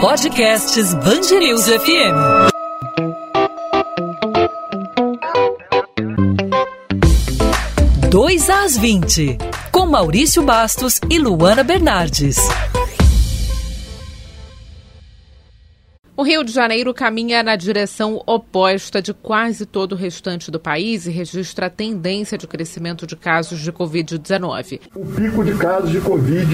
Podcasts Bangerils FM. Dois às 20, com Maurício Bastos e Luana Bernardes. O Rio de Janeiro caminha na direção oposta de quase todo o restante do país e registra a tendência de crescimento de casos de Covid-19. O pico de casos de Covid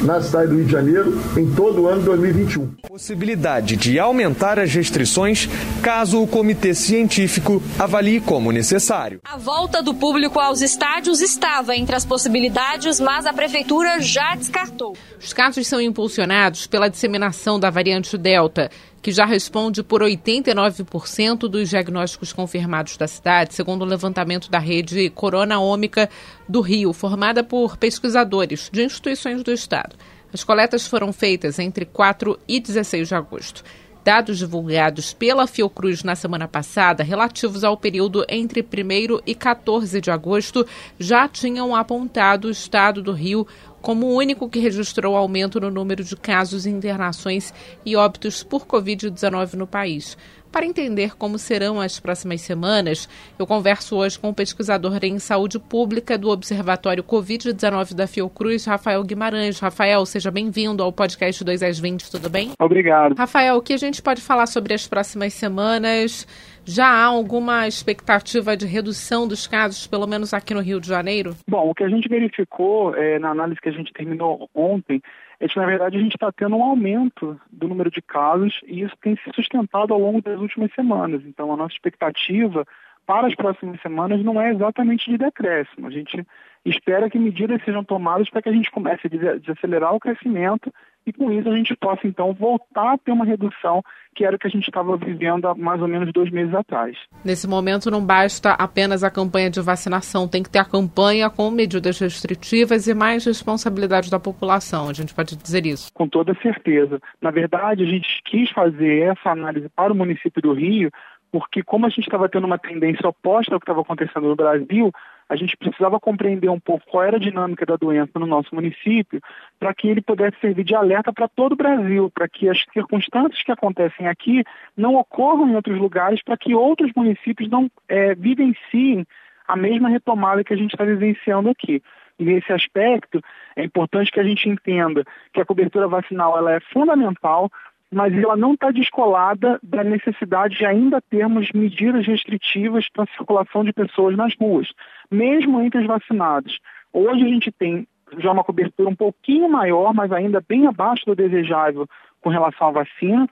na cidade do Rio de Janeiro em todo o ano de 2021. Possibilidade de aumentar as restrições caso o comitê científico avalie como necessário. A volta do público aos estádios estava entre as possibilidades, mas a prefeitura já descartou. Os casos são impulsionados pela disseminação da variante Delta, que já responde por 89% dos diagnósticos confirmados da cidade, segundo o levantamento da rede Corona Ômica do Rio, formada por pesquisadores de instituições do Estado. As coletas foram feitas entre 4 e 16 de agosto. Dados divulgados pela Fiocruz na semana passada, relativos ao período entre 1 e 14 de agosto, já tinham apontado o estado do Rio como o único que registrou aumento no número de casos, internações e óbitos por Covid-19 no país. Para entender como serão as próximas semanas, eu converso hoje com o pesquisador em saúde pública do Observatório Covid-19 da Fiocruz, Rafael Guimarães. Rafael, seja bem-vindo ao podcast 2 às 20, tudo bem? Obrigado. Rafael, o que a gente pode falar sobre as próximas semanas? Já há alguma expectativa de redução dos casos, pelo menos aqui no Rio de Janeiro? Bom, o que a gente verificou é, na análise que a gente terminou ontem é que, na verdade, a gente está tendo um aumento do número de casos e isso tem se sustentado ao longo das últimas semanas. Então, a nossa expectativa para as próximas semanas não é exatamente de decréscimo. A gente espera que medidas sejam tomadas para que a gente comece a desacelerar o crescimento e com isso a gente possa então voltar a ter uma redução que era o que a gente estava vivendo há mais ou menos dois meses atrás. Nesse momento não basta apenas a campanha de vacinação, tem que ter a campanha com medidas restritivas e mais responsabilidade da população, a gente pode dizer isso? Com toda certeza. Na verdade, a gente quis fazer essa análise para o município do Rio porque como a gente estava tendo uma tendência oposta ao que estava acontecendo no Brasil, a gente precisava compreender um pouco qual era a dinâmica da doença no nosso município, para que ele pudesse servir de alerta para todo o Brasil, para que as circunstâncias que acontecem aqui não ocorram em outros lugares, para que outros municípios não é, vivenciem a mesma retomada que a gente está vivenciando aqui. E nesse aspecto, é importante que a gente entenda que a cobertura vacinal ela é fundamental, mas ela não está descolada da necessidade de ainda termos medidas restritivas para a circulação de pessoas nas ruas, mesmo entre os vacinados. Hoje a gente tem já uma cobertura um pouquinho maior, mas ainda bem abaixo do desejável com relação à vacina.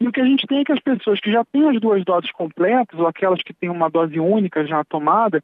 E o que a gente tem é que as pessoas que já têm as duas doses completas, ou aquelas que têm uma dose única já tomada,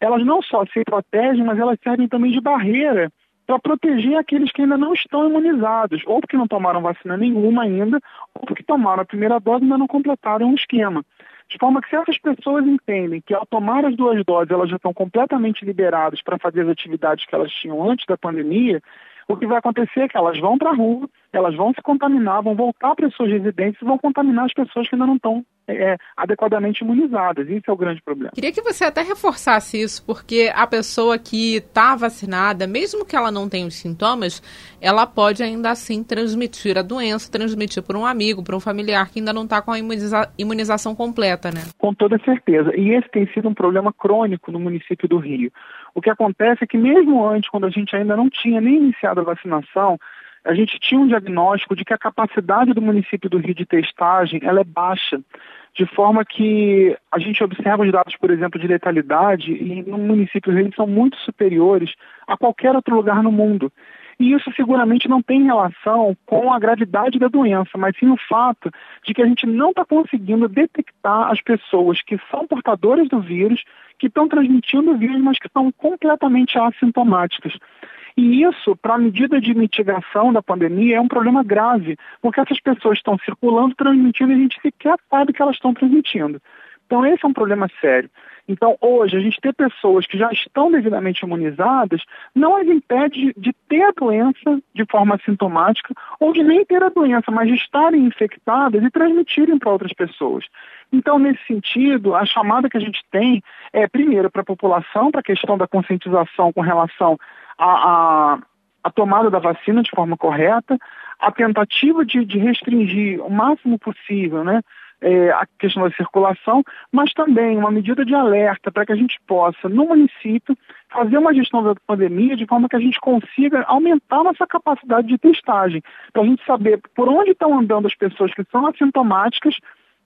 elas não só se protegem, mas elas servem também de barreira para proteger aqueles que ainda não estão imunizados, ou porque não tomaram vacina nenhuma ainda, ou porque tomaram a primeira dose e ainda não completaram um esquema. De forma que se essas pessoas entendem que ao tomar as duas doses elas já estão completamente liberadas para fazer as atividades que elas tinham antes da pandemia, o que vai acontecer é que elas vão para a rua, elas vão se contaminar, vão voltar para as suas residências e vão contaminar as pessoas que ainda não estão é, adequadamente imunizadas. Isso é o grande problema. Queria que você até reforçasse isso, porque a pessoa que está vacinada, mesmo que ela não tenha os sintomas, ela pode ainda assim transmitir a doença, transmitir por um amigo, por um familiar que ainda não está com a imuniza imunização completa, né? Com toda certeza. E esse tem sido um problema crônico no município do Rio. O que acontece é que mesmo antes, quando a gente ainda não tinha nem iniciado a vacinação, a gente tinha um diagnóstico de que a capacidade do município do Rio de testagem ela é baixa, de forma que a gente observa os dados, por exemplo, de letalidade e no município do Rio são muito superiores a qualquer outro lugar no mundo. E isso seguramente não tem relação com a gravidade da doença, mas sim o fato de que a gente não está conseguindo detectar as pessoas que são portadoras do vírus, que estão transmitindo o vírus, mas que estão completamente assintomáticas. E isso, para a medida de mitigação da pandemia, é um problema grave, porque essas pessoas estão circulando, transmitindo, e a gente sequer sabe que elas estão transmitindo. Então, esse é um problema sério. Então, hoje, a gente ter pessoas que já estão devidamente imunizadas não as impede de ter a doença de forma sintomática ou de nem ter a doença, mas de estarem infectadas e transmitirem para outras pessoas. Então, nesse sentido, a chamada que a gente tem é, primeiro, para a população, para a questão da conscientização com relação à tomada da vacina de forma correta, a tentativa de, de restringir o máximo possível, né? é, a questão da circulação, mas também uma medida de alerta para que a gente possa, no município, fazer uma gestão da pandemia de forma que a gente consiga aumentar nossa capacidade de testagem, para a gente saber por onde estão andando as pessoas que são assintomáticas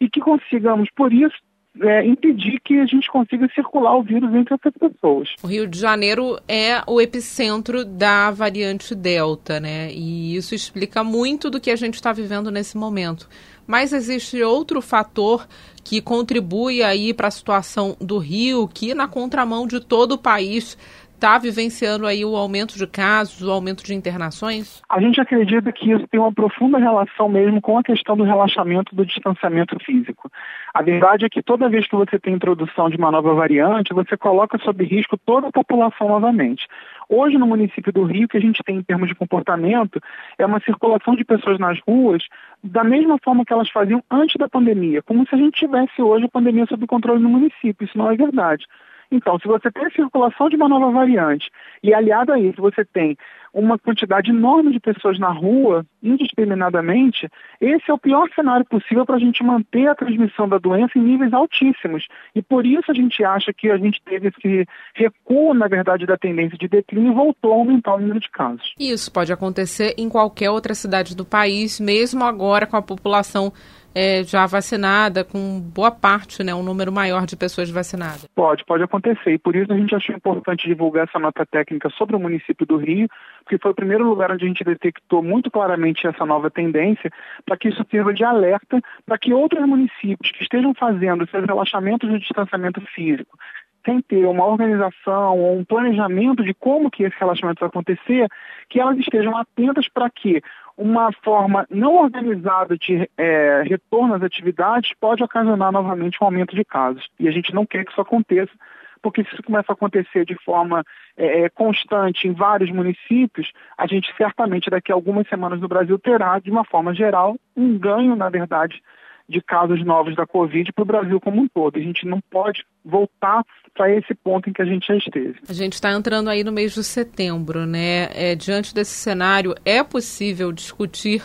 e que consigamos, por isso, é, impedir que a gente consiga circular o vírus entre essas pessoas. O Rio de Janeiro é o epicentro da variante Delta, né? E isso explica muito do que a gente está vivendo nesse momento. Mas existe outro fator que contribui aí para a situação do Rio, que na contramão de todo o país está vivenciando aí o aumento de casos, o aumento de internações? A gente acredita que isso tem uma profunda relação mesmo com a questão do relaxamento do distanciamento físico. A verdade é que toda vez que você tem introdução de uma nova variante, você coloca sob risco toda a população novamente. Hoje, no município do Rio, que a gente tem em termos de comportamento é uma circulação de pessoas nas ruas da mesma forma que elas faziam antes da pandemia, como se a gente tivesse hoje a pandemia sob controle no município. Isso não é verdade. Então, se você tem a circulação de uma nova variante e aliado a isso você tem uma quantidade enorme de pessoas na rua, indiscriminadamente, esse é o pior cenário possível para a gente manter a transmissão da doença em níveis altíssimos. E por isso a gente acha que a gente teve esse recuo, na verdade, da tendência de declínio e voltou a aumentar o número de casos. Isso pode acontecer em qualquer outra cidade do país, mesmo agora com a população é, já vacinada, com boa parte, né, um número maior de pessoas vacinadas? Pode, pode acontecer. E por isso a gente achou importante divulgar essa nota técnica sobre o município do Rio, porque foi o primeiro lugar onde a gente detectou muito claramente essa nova tendência, para que isso sirva de alerta para que outros municípios que estejam fazendo seus relaxamentos de distanciamento físico, sem ter uma organização ou um planejamento de como que esse relaxamento vai acontecer, que elas estejam atentas para que uma forma não organizada de é, retorno às atividades pode ocasionar novamente um aumento de casos. E a gente não quer que isso aconteça, porque se isso começa a acontecer de forma é, é, constante em vários municípios, a gente certamente daqui a algumas semanas no Brasil terá, de uma forma geral, um ganho, na verdade, de casos novos da Covid para o Brasil como um todo. A gente não pode voltar para esse ponto em que a gente já esteve. A gente está entrando aí no mês de setembro, né? É, diante desse cenário, é possível discutir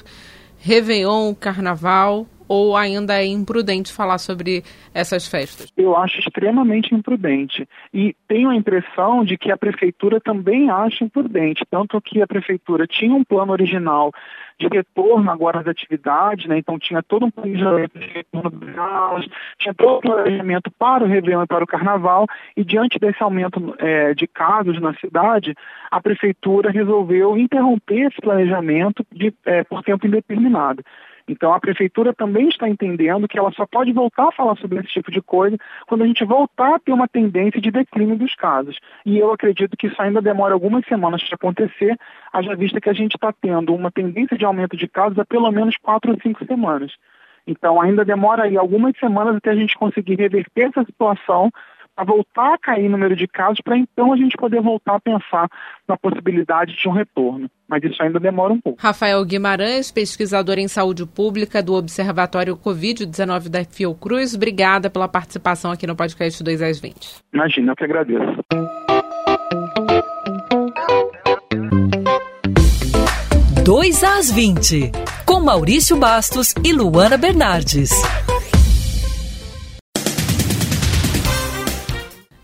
Réveillon, Carnaval, ou ainda é imprudente falar sobre essas festas? Eu acho extremamente imprudente. E tenho a impressão de que a prefeitura também acha imprudente, tanto que a prefeitura tinha um plano original de retorno agora às atividades, né? então tinha todo um planejamento de retorno das aulas, tinha todo um planejamento para o Réveillon e para o Carnaval, e diante desse aumento é, de casos na cidade, a prefeitura resolveu interromper esse planejamento de, é, por tempo indeterminado. Então a prefeitura também está entendendo que ela só pode voltar a falar sobre esse tipo de coisa quando a gente voltar a ter uma tendência de declínio dos casos. E eu acredito que isso ainda demora algumas semanas para acontecer, haja vista que a gente está tendo uma tendência de aumento de casos há pelo menos quatro ou cinco semanas. Então ainda demora aí algumas semanas até a gente conseguir reverter essa situação a voltar a cair o número de casos para então a gente poder voltar a pensar na possibilidade de um retorno. Mas isso ainda demora um pouco. Rafael Guimarães, pesquisador em saúde pública do Observatório Covid-19 da Fiocruz, obrigada pela participação aqui no podcast 2 às 20. Imagina, eu que agradeço. Dois às 20, com Maurício Bastos e Luana Bernardes.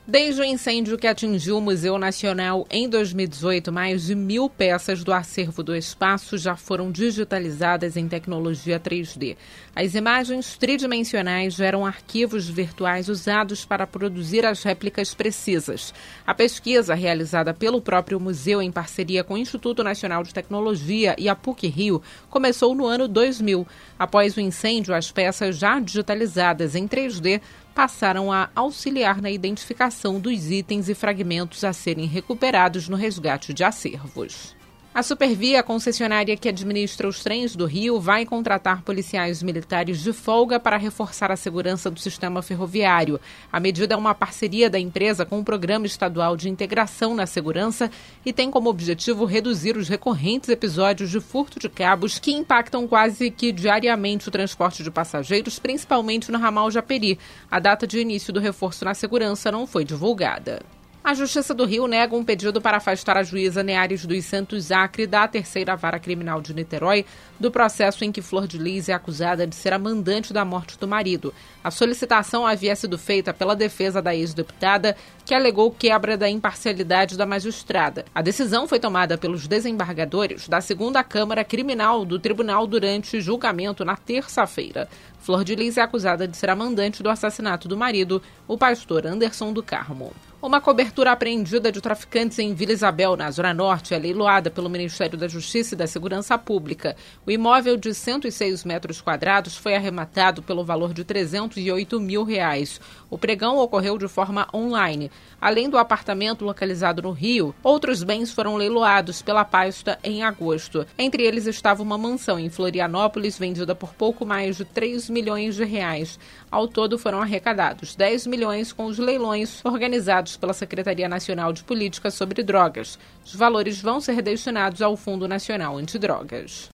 Desde o incêndio que atingiu o Museu Nacional em 2018, mais de mil peças do acervo do espaço já foram digitalizadas em tecnologia 3D. As imagens tridimensionais geram arquivos virtuais usados para produzir as réplicas precisas. A pesquisa, realizada pelo próprio museu em parceria com o Instituto Nacional de Tecnologia e a PUC Rio, começou no ano 2000. Após o incêndio, as peças já digitalizadas em 3D passaram a auxiliar na identificação dos itens e fragmentos a serem recuperados no resgate de acervos. A Supervia, a concessionária que administra os trens do Rio, vai contratar policiais militares de folga para reforçar a segurança do sistema ferroviário. A medida é uma parceria da empresa com o Programa Estadual de Integração na Segurança e tem como objetivo reduzir os recorrentes episódios de furto de cabos que impactam quase que diariamente o transporte de passageiros, principalmente no ramal Japeri. A data de início do reforço na segurança não foi divulgada. A Justiça do Rio nega um pedido para afastar a juíza Neares dos Santos Acre da terceira vara criminal de Niterói do processo em que Flor de Lis é acusada de ser a mandante da morte do marido. A solicitação havia sido feita pela defesa da ex-deputada, que alegou quebra da imparcialidade da magistrada. A decisão foi tomada pelos desembargadores da segunda Câmara Criminal do Tribunal durante julgamento na terça-feira. Flor de Lis é acusada de ser a mandante do assassinato do marido, o pastor Anderson do Carmo. Uma cobertura apreendida de traficantes em Vila Isabel, na Zona Norte, é leiloada pelo Ministério da Justiça e da Segurança Pública. O imóvel de 106 metros quadrados foi arrematado pelo valor de 308 mil reais. O pregão ocorreu de forma online. Além do apartamento localizado no Rio, outros bens foram leiloados pela pasta em agosto. Entre eles estava uma mansão em Florianópolis, vendida por pouco mais de 3 milhões de reais. Ao todo foram arrecadados 10 milhões com os leilões organizados pela Secretaria Nacional de Política sobre Drogas. Os valores vão ser destinados ao Fundo Nacional Antidrogas.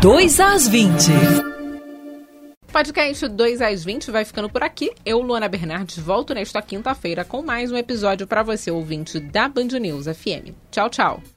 2 às 20. Podcast 2 às 20 vai ficando por aqui. Eu, Luana Bernardes, volto nesta quinta-feira com mais um episódio para você, ouvinte da Band News FM. Tchau, tchau.